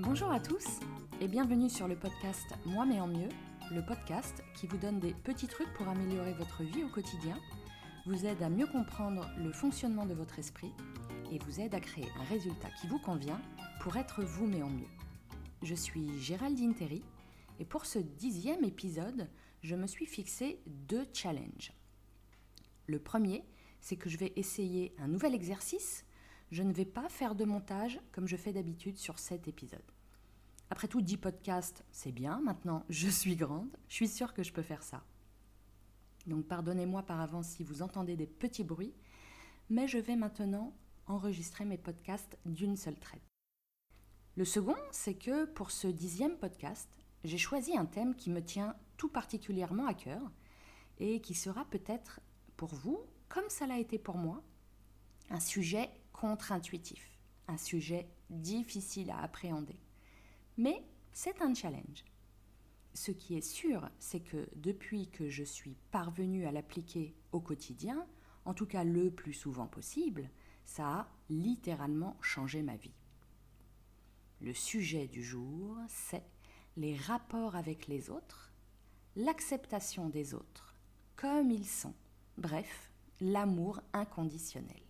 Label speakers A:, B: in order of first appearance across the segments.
A: Bonjour à tous et bienvenue sur le podcast Moi mais en mieux, le podcast qui vous donne des petits trucs pour améliorer votre vie au quotidien, vous aide à mieux comprendre le fonctionnement de votre esprit et vous aide à créer un résultat qui vous convient pour être vous mais en mieux. Je suis Géraldine Terry et pour ce dixième épisode, je me suis fixé deux challenges. Le premier, c'est que je vais essayer un nouvel exercice. Je ne vais pas faire de montage comme je fais d'habitude sur cet épisode. Après tout, 10 podcasts, c'est bien. Maintenant, je suis grande. Je suis sûre que je peux faire ça. Donc pardonnez-moi par avance si vous entendez des petits bruits. Mais je vais maintenant enregistrer mes podcasts d'une seule traite. Le second, c'est que pour ce dixième podcast, j'ai choisi un thème qui me tient tout particulièrement à cœur et qui sera peut-être pour vous, comme ça l'a été pour moi, un sujet contre-intuitif, un sujet difficile à appréhender. Mais c'est un challenge. Ce qui est sûr, c'est que depuis que je suis parvenue à l'appliquer au quotidien, en tout cas le plus souvent possible, ça a littéralement changé ma vie. Le sujet du jour, c'est les rapports avec les autres, l'acceptation des autres comme ils sont, bref, l'amour inconditionnel.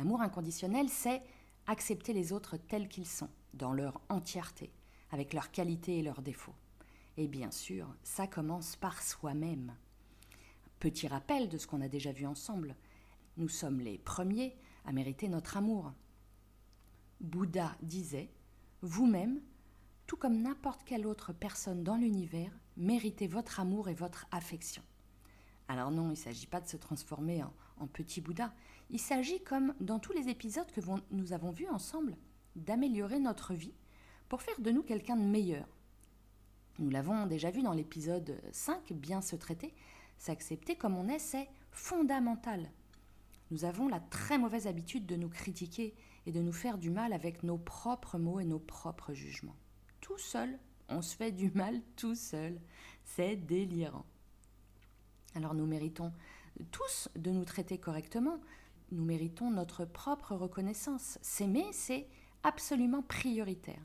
A: L'amour inconditionnel, c'est accepter les autres tels qu'ils sont, dans leur entièreté, avec leurs qualités et leurs défauts. Et bien sûr, ça commence par soi-même. Petit rappel de ce qu'on a déjà vu ensemble. Nous sommes les premiers à mériter notre amour. Bouddha disait, Vous-même, tout comme n'importe quelle autre personne dans l'univers, méritez votre amour et votre affection. Alors non, il ne s'agit pas de se transformer en, petit Bouddha. Il s'agit, comme dans tous les épisodes que nous avons vus ensemble, d'améliorer notre vie pour faire de nous quelqu'un de meilleur. Nous l'avons déjà vu dans l'épisode 5, bien se traiter, s'accepter comme on est, c'est fondamental. Nous avons la très mauvaise habitude de nous critiquer et de nous faire du mal avec nos propres mots et nos propres jugements. Tout seul, on se fait du mal tout seul. C'est délirant. Alors nous méritons tous de nous traiter correctement. Nous méritons notre propre reconnaissance. S'aimer, c'est absolument prioritaire.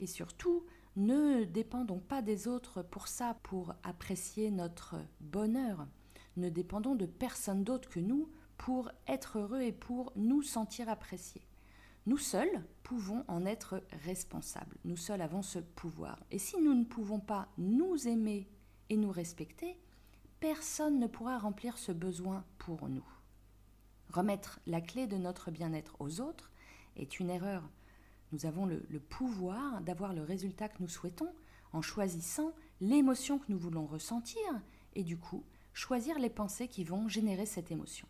A: Et surtout, ne dépendons pas des autres pour ça, pour apprécier notre bonheur. Ne dépendons de personne d'autre que nous pour être heureux et pour nous sentir appréciés. Nous seuls pouvons en être responsables. Nous seuls avons ce pouvoir. Et si nous ne pouvons pas nous aimer et nous respecter, personne ne pourra remplir ce besoin pour nous. Remettre la clé de notre bien-être aux autres est une erreur. Nous avons le, pouvoir d'avoir le résultat que nous souhaitons en choisissant l'émotion que nous voulons ressentir et du coup choisir les pensées qui vont générer cette émotion.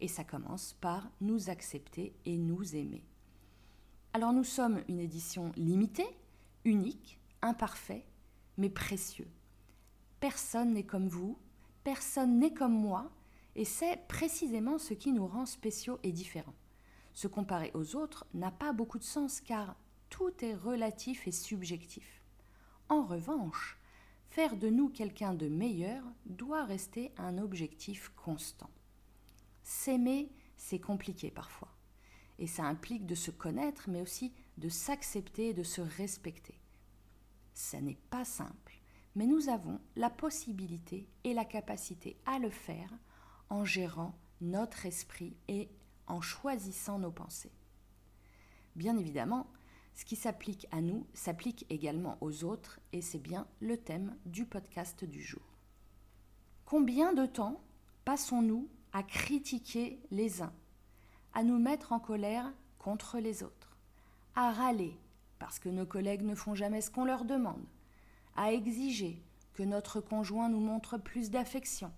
A: Et ça commence par nous accepter et nous aimer. Alors nous sommes une édition limitée, unique, imparfait, mais précieux. Personne n'est comme vous, Personne n'est comme moi, et c'est précisément ce qui nous rend spéciaux et différents. Se comparer aux autres n'a pas beaucoup de sens car tout est relatif et subjectif. En revanche, faire de nous quelqu'un de meilleur doit rester un objectif constant. S'aimer, c'est compliqué parfois. Et ça implique de se connaître, mais aussi de s'accepter et de se respecter. Ça n'est pas simple mais nous avons la possibilité et la capacité à le faire en gérant notre esprit et en choisissant nos pensées. Bien évidemment, ce qui s'applique à nous s'applique également aux autres et c'est bien le thème du podcast du jour. Combien de temps passons-nous à critiquer les uns, à nous mettre en colère contre les autres, à râler parce que nos collègues ne font jamais ce qu'on leur demande, à exiger que notre conjoint nous montre plus d'affection,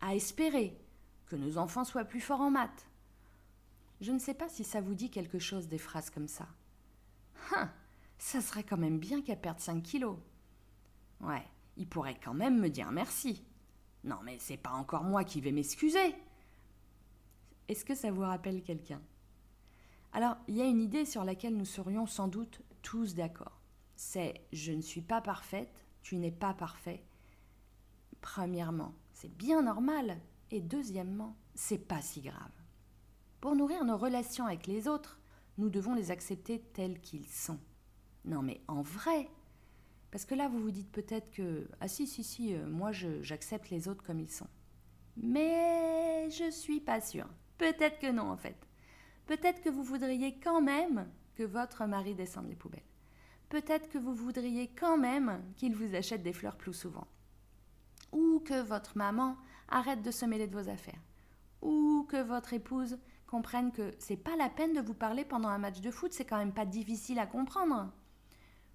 A: à espérer que nos enfants soient plus forts en maths. Je ne sais pas si ça vous dit quelque chose des phrases comme ça. Hein, ça serait quand même bien qu'elle perde 5 kilos. Ouais, il pourrait quand même me dire merci. Non, mais c'est pas encore moi qui vais m'excuser. Est-ce que ça vous rappelle quelqu'un? Alors, il y a une idée sur laquelle nous serions sans doute tous d'accord c'est je ne suis pas parfaite, tu n'es pas parfait. Premièrement, c'est bien normal. Et deuxièmement, c'est pas si grave. Pour nourrir nos relations avec les autres, nous devons les accepter tels qu'ils sont. Non mais en vrai, parce que là vous vous dites peut-être que ah si si si, euh, moi j'accepte les autres comme ils sont. Mais je suis pas sûre. Peut-être que non en fait. Peut-être que vous voudriez quand même que votre mari descende les poubelles. Peut-être que vous voudriez quand même qu'il vous achète des fleurs plus souvent. Ou que votre maman arrête de se mêler de vos affaires. Ou que votre épouse comprenne que c'est pas la peine de vous parler pendant un match de foot, c'est quand même pas difficile à comprendre.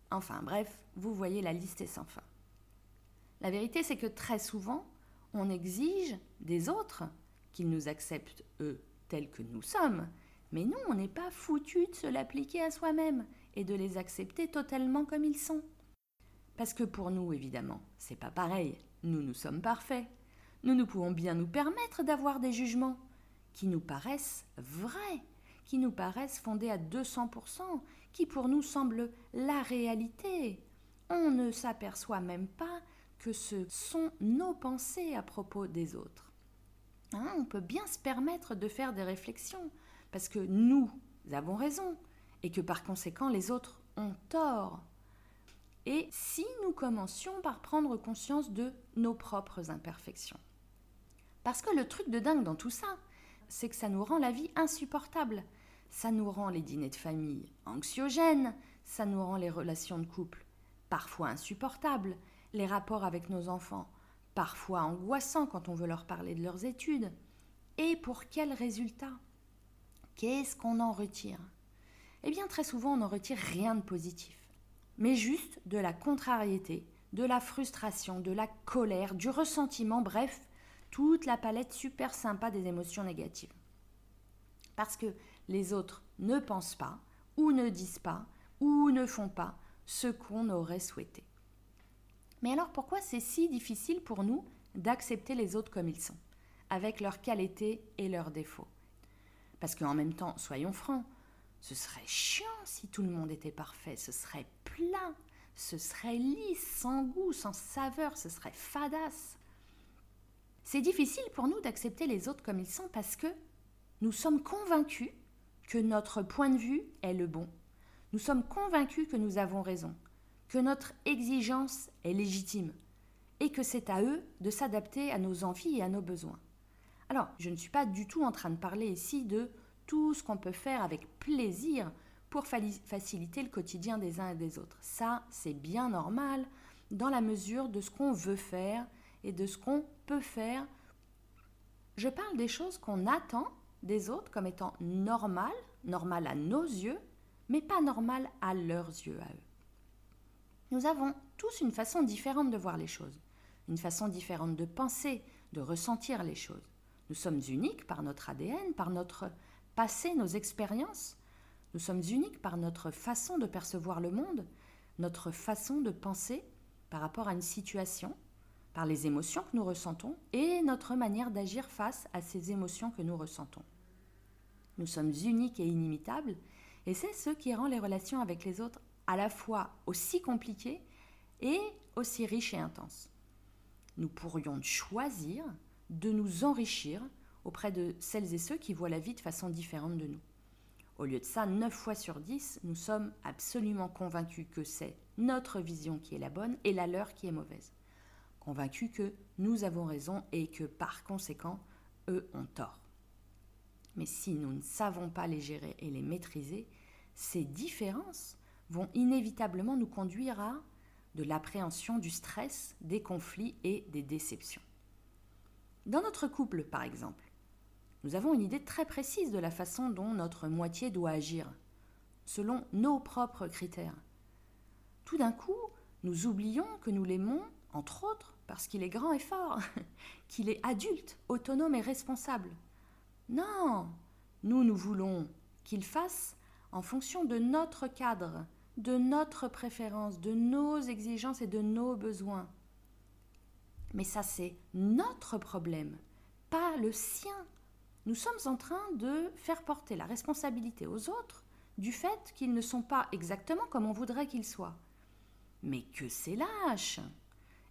A: Enfin bref, vous voyez la liste est sans fin. La vérité c'est que très souvent, on exige des autres qu'ils nous acceptent eux tels que nous sommes, mais nous on n'est pas foutu de se l'appliquer à soi-même et de les accepter totalement comme ils sont. Parce que pour nous, évidemment, c'est pas pareil. Nous, nous sommes parfaits. Nous, nous pouvons bien nous permettre d'avoir des jugements qui nous paraissent vrais, qui nous paraissent fondés à 200%, qui pour nous semblent la réalité. On ne s'aperçoit même pas que ce sont nos pensées à propos des autres. Hein, on peut bien se permettre de faire des réflexions, parce que nous avons raison, et que par conséquent les autres ont tort. Et si nous commencions par prendre conscience de nos propres imperfections Parce que le truc de dingue dans tout ça, c'est que ça nous rend la vie insupportable. Ça nous rend les dîners de famille anxiogènes, ça nous rend les relations de couple parfois insupportables, les rapports avec nos enfants parfois angoissants quand on veut leur parler de leurs études. Et pour quel résultat? Qu'est-ce qu'on en retire? Eh bien très souvent on n'en retire rien de positif, mais juste de la contrariété, de la frustration, de la colère, du ressentiment, bref, toute la palette super sympa des émotions négatives. Parce que les autres ne pensent pas, ou ne disent pas, ou ne font pas ce qu'on aurait souhaité. Mais alors pourquoi c'est si difficile pour nous d'accepter les autres comme ils sont, avec leurs qualités et leurs défauts? Parce qu'en même temps, soyons francs, ce serait chiant si tout le monde était parfait, ce serait plat, ce serait lisse, sans goût, sans saveur, ce serait fadasse. C'est difficile pour nous d'accepter les autres comme ils sont parce que nous sommes convaincus que notre point de vue est le bon. Nous sommes convaincus que nous avons raison, que notre exigence est légitime et que c'est à eux de s'adapter à nos envies et à nos besoins. Alors, je ne suis pas du tout en train de parler ici de tout ce qu'on peut faire avec plaisir pour faciliter le quotidien des uns et des autres. Ça, c'est bien normal dans la mesure de ce qu'on veut faire et de ce qu'on peut faire. Je parle des choses qu'on attend des autres comme étant normales, normales à nos yeux, mais pas normales à leurs yeux à eux. Nous avons tous une façon différente de voir les choses, une façon différente de penser, de ressentir les choses. Nous sommes uniques par notre ADN, par notre passer nos expériences. Nous sommes uniques par notre façon de percevoir le monde, notre façon de penser par rapport à une situation, par les émotions que nous ressentons et notre manière d'agir face à ces émotions que nous ressentons. Nous sommes uniques et inimitables, et c'est ce qui rend les relations avec les autres à la fois aussi compliquées et aussi riches et intenses. Nous pourrions choisir de nous enrichir auprès de celles et ceux qui voient la vie de façon différente de nous. Au lieu de ça, 9 fois sur 10, nous sommes absolument convaincus que c'est notre vision qui est la bonne et la leur qui est mauvaise. Convaincus que nous avons raison et que par conséquent, eux ont tort. Mais si nous ne savons pas les gérer et les maîtriser, ces différences vont inévitablement nous conduire à de l'appréhension, du stress, des conflits et des déceptions. Dans notre couple, par exemple, nous avons une idée très précise de la façon dont notre moitié doit agir, selon nos propres critères. Tout d'un coup, nous oublions que nous l'aimons, entre autres, parce qu'il est grand et fort, qu'il est adulte, autonome et responsable. Non, nous, nous voulons qu'il fasse en fonction de notre cadre, de notre préférence, de nos exigences et de nos besoins. Mais ça, c'est notre problème, pas le sien nous sommes en train de faire porter la responsabilité aux autres du fait qu'ils ne sont pas exactement comme on voudrait qu'ils soient. Mais que c'est lâche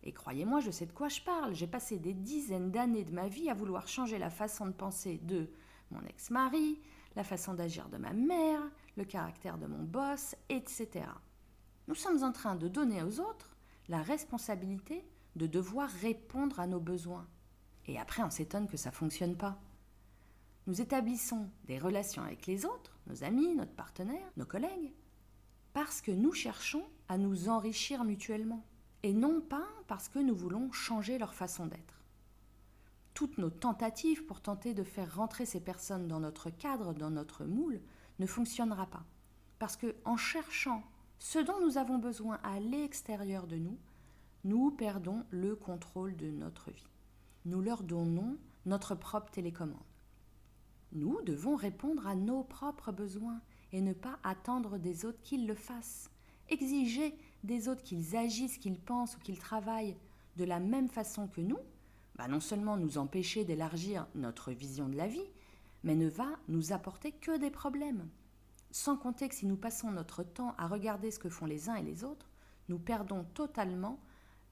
A: Et croyez-moi, je sais de quoi je parle. J'ai passé des dizaines d'années de ma vie à vouloir changer la façon de penser de mon ex-mari, la façon d'agir de ma mère, le caractère de mon boss, etc. Nous sommes en train de donner aux autres la responsabilité de devoir répondre à nos besoins. Et après, on s'étonne que ça ne fonctionne pas. Nous établissons des relations avec les autres, nos amis, notre partenaire, nos collègues, parce que nous cherchons à nous enrichir mutuellement, et non pas parce que nous voulons changer leur façon d'être. Toutes nos tentatives pour tenter de faire rentrer ces personnes dans notre cadre, dans notre moule, ne fonctionnera pas. Parce que en cherchant ce dont nous avons besoin à l'extérieur de nous, nous perdons le contrôle de notre vie. Nous leur donnons notre propre télécommande. Nous devons répondre à nos propres besoins et ne pas attendre des autres qu'ils le fassent. Exiger des autres qu'ils agissent, qu'ils pensent ou qu'ils travaillent de la même façon que nous, bah non seulement nous empêcher d'élargir notre vision de la vie, mais ne va nous apporter que des problèmes. Sans compter que si nous passons notre temps à regarder ce que font les uns et les autres, nous perdons totalement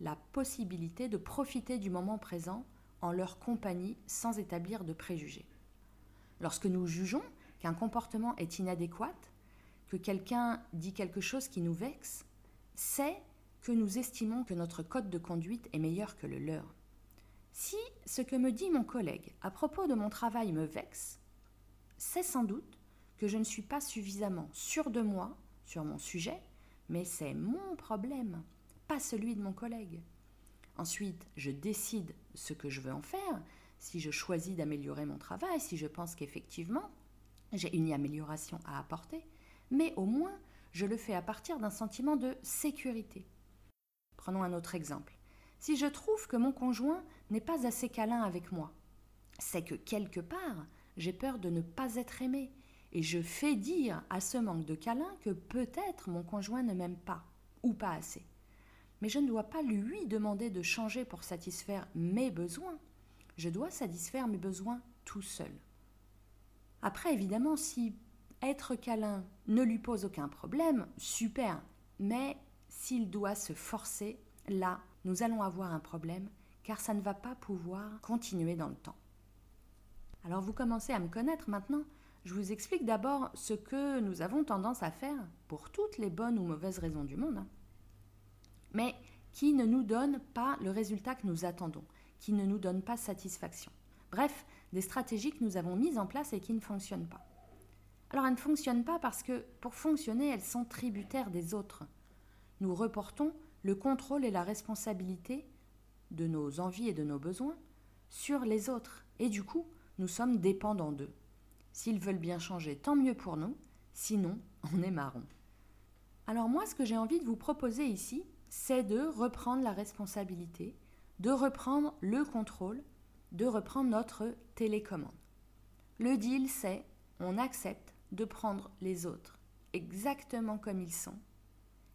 A: la possibilité de profiter du moment présent en leur compagnie sans établir de préjugés. Lorsque nous jugeons qu'un comportement est inadéquat, que quelqu'un dit quelque chose qui nous vexe, c'est que nous estimons que notre code de conduite est meilleur que le leur. Si ce que me dit mon collègue à propos de mon travail me vexe, c'est sans doute que je ne suis pas suffisamment sûr de moi sur mon sujet, mais c'est mon problème, pas celui de mon collègue. Ensuite, je décide ce que je veux en faire, si je choisis d'améliorer mon travail, si je pense qu'effectivement j'ai une amélioration à apporter, mais au moins je le fais à partir d'un sentiment de sécurité. Prenons un autre exemple. Si je trouve que mon conjoint n'est pas assez câlin avec moi, c'est que quelque part, j'ai peur de ne pas être aimé, et je fais dire à ce manque de câlin que peut-être mon conjoint ne m'aime pas, ou pas assez. Mais je ne dois pas lui demander de changer pour satisfaire mes besoins. Je dois satisfaire mes besoins tout seul. Après, évidemment, si être câlin ne lui pose aucun problème, super. Mais s'il doit se forcer, là, nous allons avoir un problème, car ça ne va pas pouvoir continuer dans le temps. Alors vous commencez à me connaître maintenant. Je vous explique d'abord ce que nous avons tendance à faire pour toutes les bonnes ou mauvaises raisons du monde, hein. mais qui ne nous donne pas le résultat que nous attendons, qui ne nous donne pas satisfaction. Bref, des stratégies que nous avons mises en place et qui ne fonctionnent pas. Alors elles ne fonctionnent pas parce que pour fonctionner, elles sont tributaires des autres. Nous reportons le contrôle et la responsabilité de nos envies et de nos besoins sur les autres. Et du coup, nous sommes dépendants d'eux. S'ils veulent bien changer, tant mieux pour nous, sinon on est marron. Alors moi, ce que j'ai envie de vous proposer ici, c'est de reprendre la responsabilité, de reprendre le contrôle, de reprendre notre télécommande. Le deal, c'est on accepte de prendre les autres exactement comme ils sont,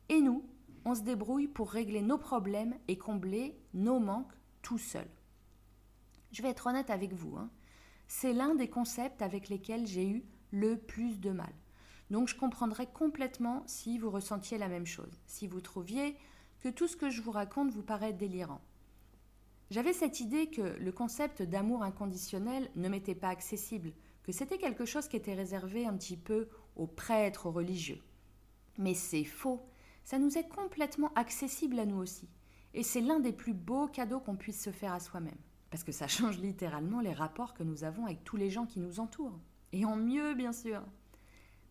A: et nous, on se débrouille pour régler nos problèmes et combler nos manques tout seuls. Je vais être honnête avec vous, hein. c'est l'un des concepts avec lesquels j'ai eu le plus de mal. Donc je comprendrais complètement si vous ressentiez la même chose, si vous trouviez que tout ce que je vous raconte vous paraît délirant. J'avais cette idée que le concept d'amour inconditionnel ne m'était pas accessible, que c'était quelque chose qui était réservé un petit peu aux prêtres, aux religieux. Mais c'est faux, ça nous est complètement accessible à nous aussi. Et c'est l'un des plus beaux cadeaux qu'on puisse se faire à soi-même. Parce que ça change littéralement les rapports que nous avons avec tous les gens qui nous entourent. Et en mieux, bien sûr.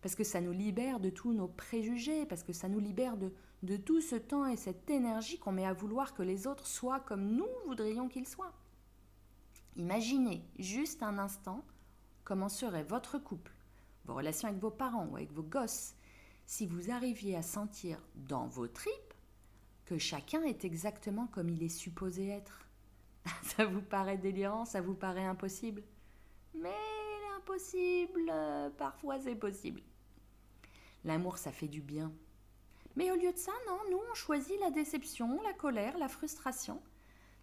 A: Parce que ça nous libère de tous nos préjugés, parce que ça nous libère de, de tout ce temps et cette énergie qu'on met à vouloir que les autres soient comme nous voudrions qu'ils soient. Imaginez juste un instant comment serait votre couple, vos relations avec vos parents ou avec vos gosses, si vous arriviez à sentir dans vos tripes que chacun est exactement comme il est supposé être. ça vous paraît délirant, ça vous paraît impossible? Mais l'impossible, parfois c'est possible. L'amour, ça fait du bien. Mais au lieu de ça, non, nous, on choisit la déception, la colère, la frustration.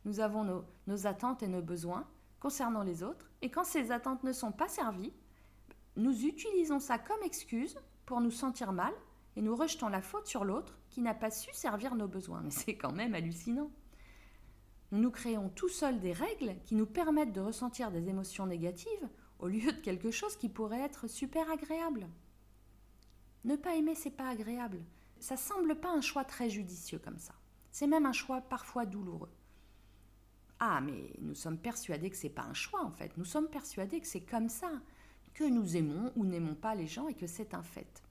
A: Nous avons nos, attentes et nos besoins concernant les autres, et quand ces attentes ne sont pas servies, nous utilisons ça comme excuse pour nous sentir mal et nous rejetons la faute sur l'autre qui n'a pas su servir nos besoins. Mais c'est quand même hallucinant. Nous nous créons tout seuls des règles qui nous permettent de ressentir des émotions négatives au lieu de quelque chose qui pourrait être super agréable. Ne pas aimer, c'est pas agréable. Ça semble pas un choix très judicieux comme ça. C'est même un choix parfois douloureux. Ah, mais nous sommes persuadés que c'est pas un choix en fait. Nous sommes persuadés que c'est comme ça, que nous aimons ou n'aimons pas les gens et que c'est un fait.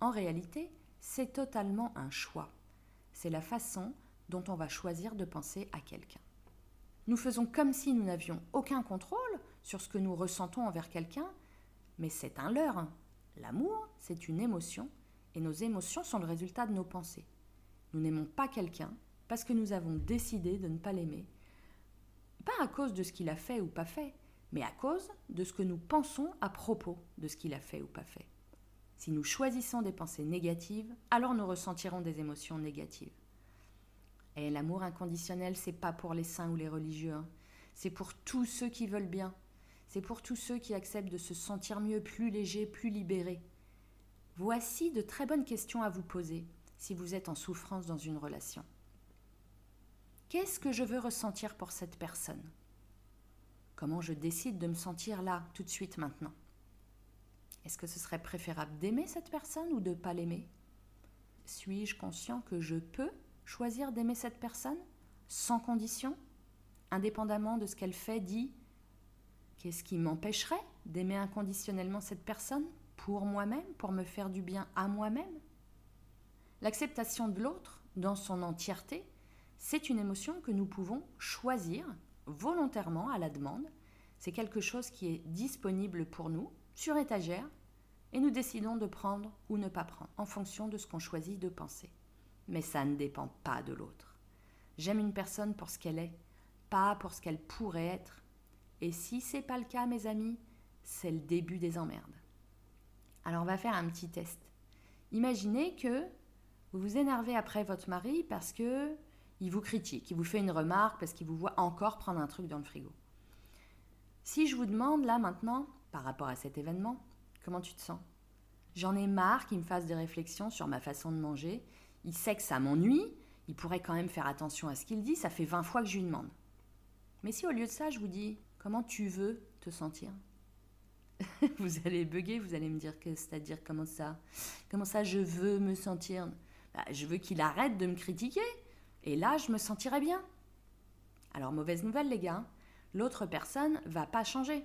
A: En réalité, c'est totalement un choix. C'est la façon dont on va choisir de penser à quelqu'un. Nous faisons comme si nous n'avions aucun contrôle sur ce que nous ressentons envers quelqu'un, mais c'est un leurre. L'amour, c'est une émotion, et nos émotions sont le résultat de nos pensées. Nous n'aimons pas quelqu'un parce que nous avons décidé de ne pas l'aimer, pas à cause de ce qu'il a fait ou pas fait, mais à cause de ce que nous pensons à propos de ce qu'il a fait ou pas fait. Si nous choisissons des pensées négatives, alors nous ressentirons des émotions négatives. Et l'amour inconditionnel, c'est pas pour les saints ou les religieux, hein. c'est pour tous ceux qui veulent bien, c'est pour tous ceux qui acceptent de se sentir mieux, plus léger, plus libéré. Voici de très bonnes questions à vous poser si vous êtes en souffrance dans une relation. Qu'est-ce que je veux ressentir pour cette personne? Comment je décide de me sentir là, tout de suite, maintenant? Est-ce que ce serait préférable d'aimer cette personne ou de ne pas l'aimer? Suis-je conscient que je peux choisir d'aimer cette personne sans condition, indépendamment de ce qu'elle fait, dit Qu'est-ce qui m'empêcherait d'aimer inconditionnellement cette personne? Pour moi-même, pour me faire du bien à moi-même L'acceptation de l'autre dans son entièreté c'est une émotion que nous pouvons choisir volontairement à la demande. C'est quelque chose qui est disponible pour nous sur étagère et nous décidons de prendre ou ne pas prendre en fonction de ce qu'on choisit de penser. Mais ça ne dépend pas de l'autre. J'aime une personne pour ce qu'elle est, pas pour ce qu'elle pourrait être. Et si c'est pas le cas, mes amis, c'est le début des emmerdes. Alors on va faire un petit test. Imaginez que vous vous énervez après votre mari parce que il vous critique, il vous fait une remarque parce qu'il vous voit encore prendre un truc dans le frigo. Si je vous demande là maintenant, par rapport à cet événement, comment tu te sens? J'en ai marre qu'il me fasse des réflexions sur ma façon de manger. Il sait que ça m'ennuie, il pourrait quand même faire attention à ce qu'il dit, ça fait 20 fois que je lui demande. Mais si au lieu de ça, je vous dis comment tu veux te sentir? Vous allez bugger, vous allez me dire que c'est-à-dire comment ça Comment ça je veux me sentir bah, Je veux qu'il arrête de me critiquer. Et là, je me sentirais bien. Alors, mauvaise nouvelle, les gars, l'autre personne va pas changer.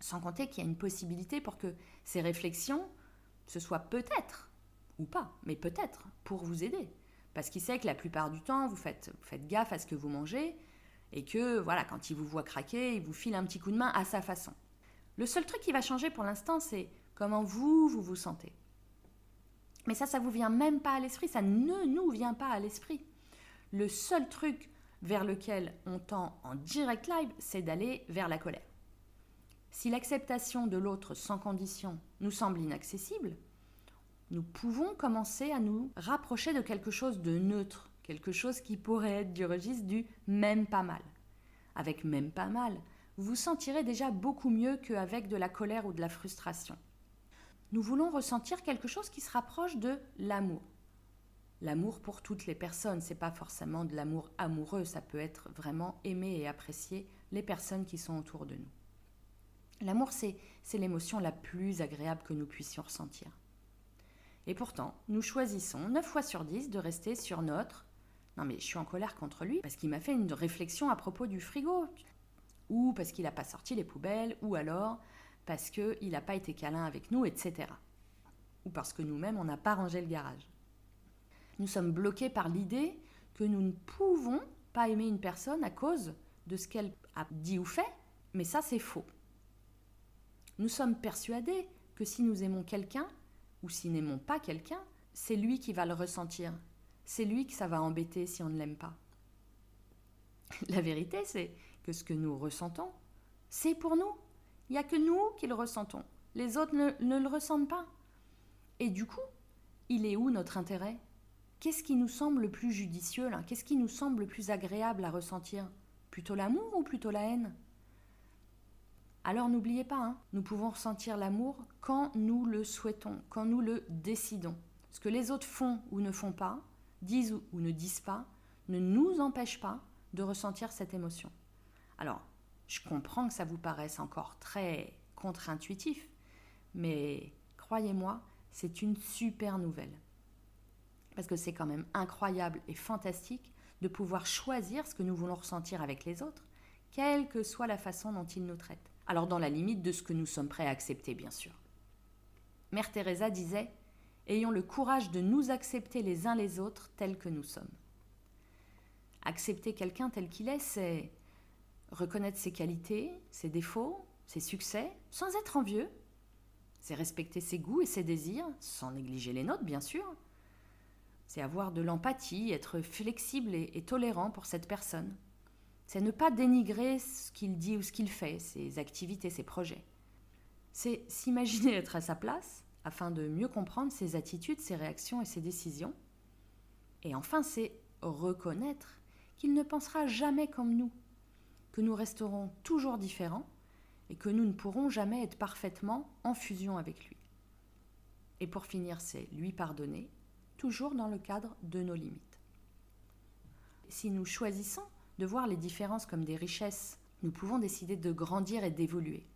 A: Sans compter qu'il y a une possibilité pour que ces réflexions, ce soit peut-être, ou pas, mais peut-être, pour vous aider. Parce qu'il sait que la plupart du temps, vous faites, vous faites gaffe à ce que vous mangez, et que, voilà, quand il vous voit craquer, il vous file un petit coup de main à sa façon. Le seul truc qui va changer pour l'instant, c'est comment vous, vous vous sentez. Mais ça, ça vous vient même pas à l'esprit, ça ne nous vient pas à l'esprit le seul truc vers lequel on tend en direct live, c'est d'aller vers la colère. Si l'acceptation de l'autre sans condition nous semble inaccessible, nous pouvons commencer à nous rapprocher de quelque chose de neutre, quelque chose qui pourrait être du registre du même pas mal. Avec même pas mal, vous sentirez déjà beaucoup mieux qu'avec de la colère ou de la frustration. Nous voulons ressentir quelque chose qui se rapproche de l'amour l'amour pour toutes les personnes. C'est pas forcément de l'amour amoureux, ça peut être vraiment aimer et apprécier les personnes qui sont autour de nous. L'amour, c'est l'émotion la plus agréable que nous puissions ressentir. Et pourtant, nous choisissons 9 fois sur 10 de rester sur notre Non mais je suis en colère contre lui parce qu'il m'a fait une réflexion à propos du frigo. Ou parce qu'il n'a pas sorti les poubelles, ou alors parce qu'il n'a pas été câlin avec nous, etc. Ou parce que nous-mêmes, on n'a pas rangé le garage. Nous sommes bloqués par l'idée que nous ne pouvons pas aimer une personne à cause de ce qu'elle a dit ou fait, mais ça c'est faux. Nous sommes persuadés que si nous aimons quelqu'un, ou si n'aimons pas quelqu'un, c'est lui qui va le ressentir. C'est lui que ça va embêter si on ne l'aime pas. La vérité, c'est que ce que nous ressentons, c'est pour nous. Il n'y a que nous qui le ressentons. Les autres ne, le ressentent pas. Et du coup, il est où notre intérêt? Qu'est-ce qui nous semble le plus judicieux là? Qu'est-ce qui nous semble le plus agréable à ressentir? Plutôt l'amour ou plutôt la haine? Alors n'oubliez pas, hein, nous pouvons ressentir l'amour quand nous le souhaitons, quand nous le décidons. Ce que les autres font ou ne font pas, disent ou ne disent pas, ne nous empêche pas de ressentir cette émotion. Alors, je comprends que ça vous paraisse encore très contre-intuitif, mais croyez-moi, c'est une super nouvelle. Parce que c'est quand même incroyable et fantastique de pouvoir choisir ce que nous voulons ressentir avec les autres, quelle que soit la façon dont ils nous traitent. Alors dans la limite de ce que nous sommes prêts à accepter, bien sûr. Mère Teresa disait Ayons le courage de nous accepter les uns les autres tels que nous sommes. Accepter quelqu'un tel qu'il est, c'est reconnaître ses qualités, ses défauts, ses succès, sans être envieux. C'est respecter ses goûts et ses désirs, sans négliger les nôtres, bien sûr. C'est avoir de l'empathie, être flexible et, et, tolérant pour cette personne. C'est ne pas dénigrer ce qu'il dit ou ce qu'il fait, ses activités, ses projets. C'est s'imaginer être à sa place afin de mieux comprendre ses attitudes, ses réactions et ses décisions. Et enfin, c'est reconnaître qu'il ne pensera jamais comme nous, que nous resterons toujours différents et que nous ne pourrons jamais être parfaitement en fusion avec lui. Et pour finir, c'est lui pardonner, toujours dans le cadre de nos limites. Si nous choisissons de voir les différences comme des richesses, nous pouvons décider de grandir et d'évoluer.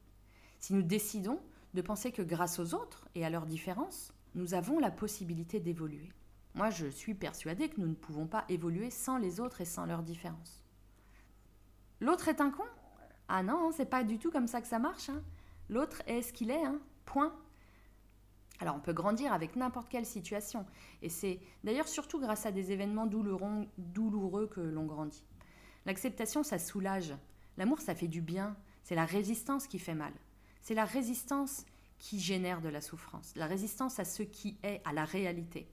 A: Si nous décidons de penser que grâce aux autres et à leurs différences, nous avons la possibilité d'évoluer. Moi, je suis persuadée que nous ne pouvons pas évoluer sans les autres et sans leurs différences. L'autre est un con? Ah non, c'est pas du tout comme ça que ça marche. Hein. L'autre est ce qu'il est, hein. point. Alors on peut grandir avec n'importe quelle situation, et c'est d'ailleurs surtout grâce à des événements douloureux que l'on grandit. L'acceptation, ça soulage. L'amour, ça fait du bien. C'est la résistance qui fait mal. C'est la résistance qui génère de la souffrance, la résistance à ce qui est, à la réalité.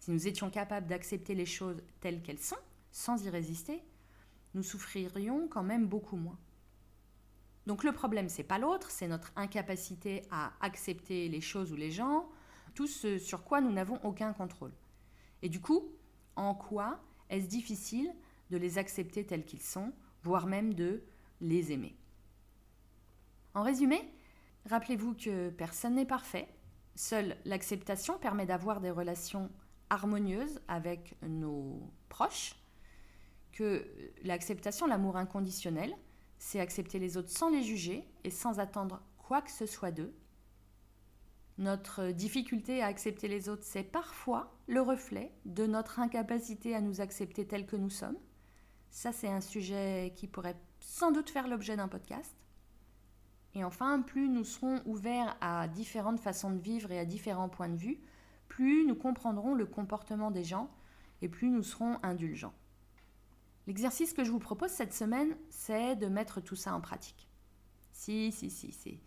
A: Si nous étions capables d'accepter les choses telles qu'elles sont, sans y résister, nous souffririons quand même beaucoup moins. Donc le problème, c'est pas l'autre, c'est notre incapacité à accepter les choses ou les gens, tout ce sur quoi nous n'avons aucun contrôle. Et du coup, en quoi est-ce difficile de les accepter tels qu'ils sont, voire même de les aimer? En résumé, Rappelez-vous que personne n'est parfait. Seule l'acceptation permet d'avoir des relations harmonieuses avec nos proches. Que l'acceptation, l'amour inconditionnel, c'est accepter les autres sans les juger et sans attendre quoi que ce soit d'eux. Notre difficulté à accepter les autres, c'est parfois le reflet de notre incapacité à nous accepter tels que nous sommes. Ça, c'est un sujet qui pourrait sans doute faire l'objet d'un podcast. Et enfin, plus nous serons ouverts à différentes façons de vivre et à différents points de vue, plus nous comprendrons le comportement des gens et plus nous serons indulgents. L'exercice que je vous propose cette semaine, c'est de mettre tout ça en pratique. Si, si, si, si.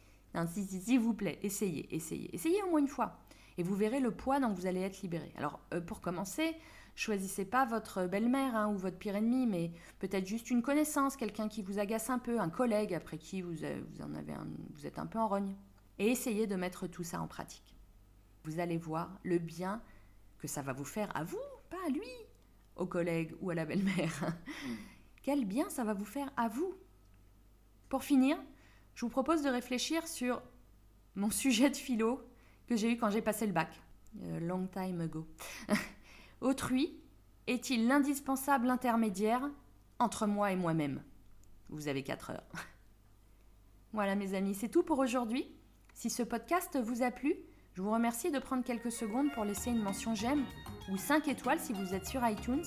A: si, si, s'il vous plaît, essayez, essayez. Essayez au moins une fois. Et vous verrez le poids dont vous allez être libéré. Alors, euh, pour commencer, choisissez pas votre belle-mère hein, ou votre pire ennemi, mais peut-être juste une connaissance, quelqu'un qui vous agace un peu, un collègue après qui vous, vous, en avez vous êtes un peu en rogne. Et essayez de mettre tout ça en pratique. Vous allez voir le bien que ça va vous faire à vous, pas à lui, au collègue ou à la belle-mère. Quel bien ça va vous faire à vous. Pour finir, je vous propose de réfléchir sur mon sujet de philo que j'ai eu quand j'ai passé le bac, euh, long time ago. Autrui est-il l'indispensable intermédiaire entre moi et moi-même? Vous avez 4 heures. voilà mes amis, c'est tout pour aujourd'hui. Si ce podcast vous a plu, je vous remercie de prendre quelques secondes pour laisser une mention j'aime ou 5 étoiles si vous êtes sur iTunes,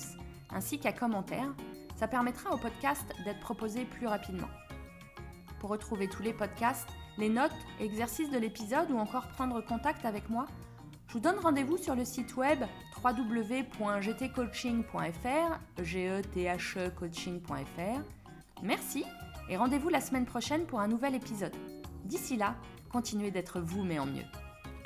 A: ainsi qu'un commentaire. Ça permettra au podcast d'être proposé plus rapidement. Pour retrouver tous les podcasts, les notes, exercices de l'épisode ou encore prendre contact avec moi, je vous donne rendez-vous sur le site web www.gtcoaching.fr, g e. Merci et rendez-vous la semaine prochaine pour un nouvel épisode. D'ici là, continuez d'être vous mais en mieux.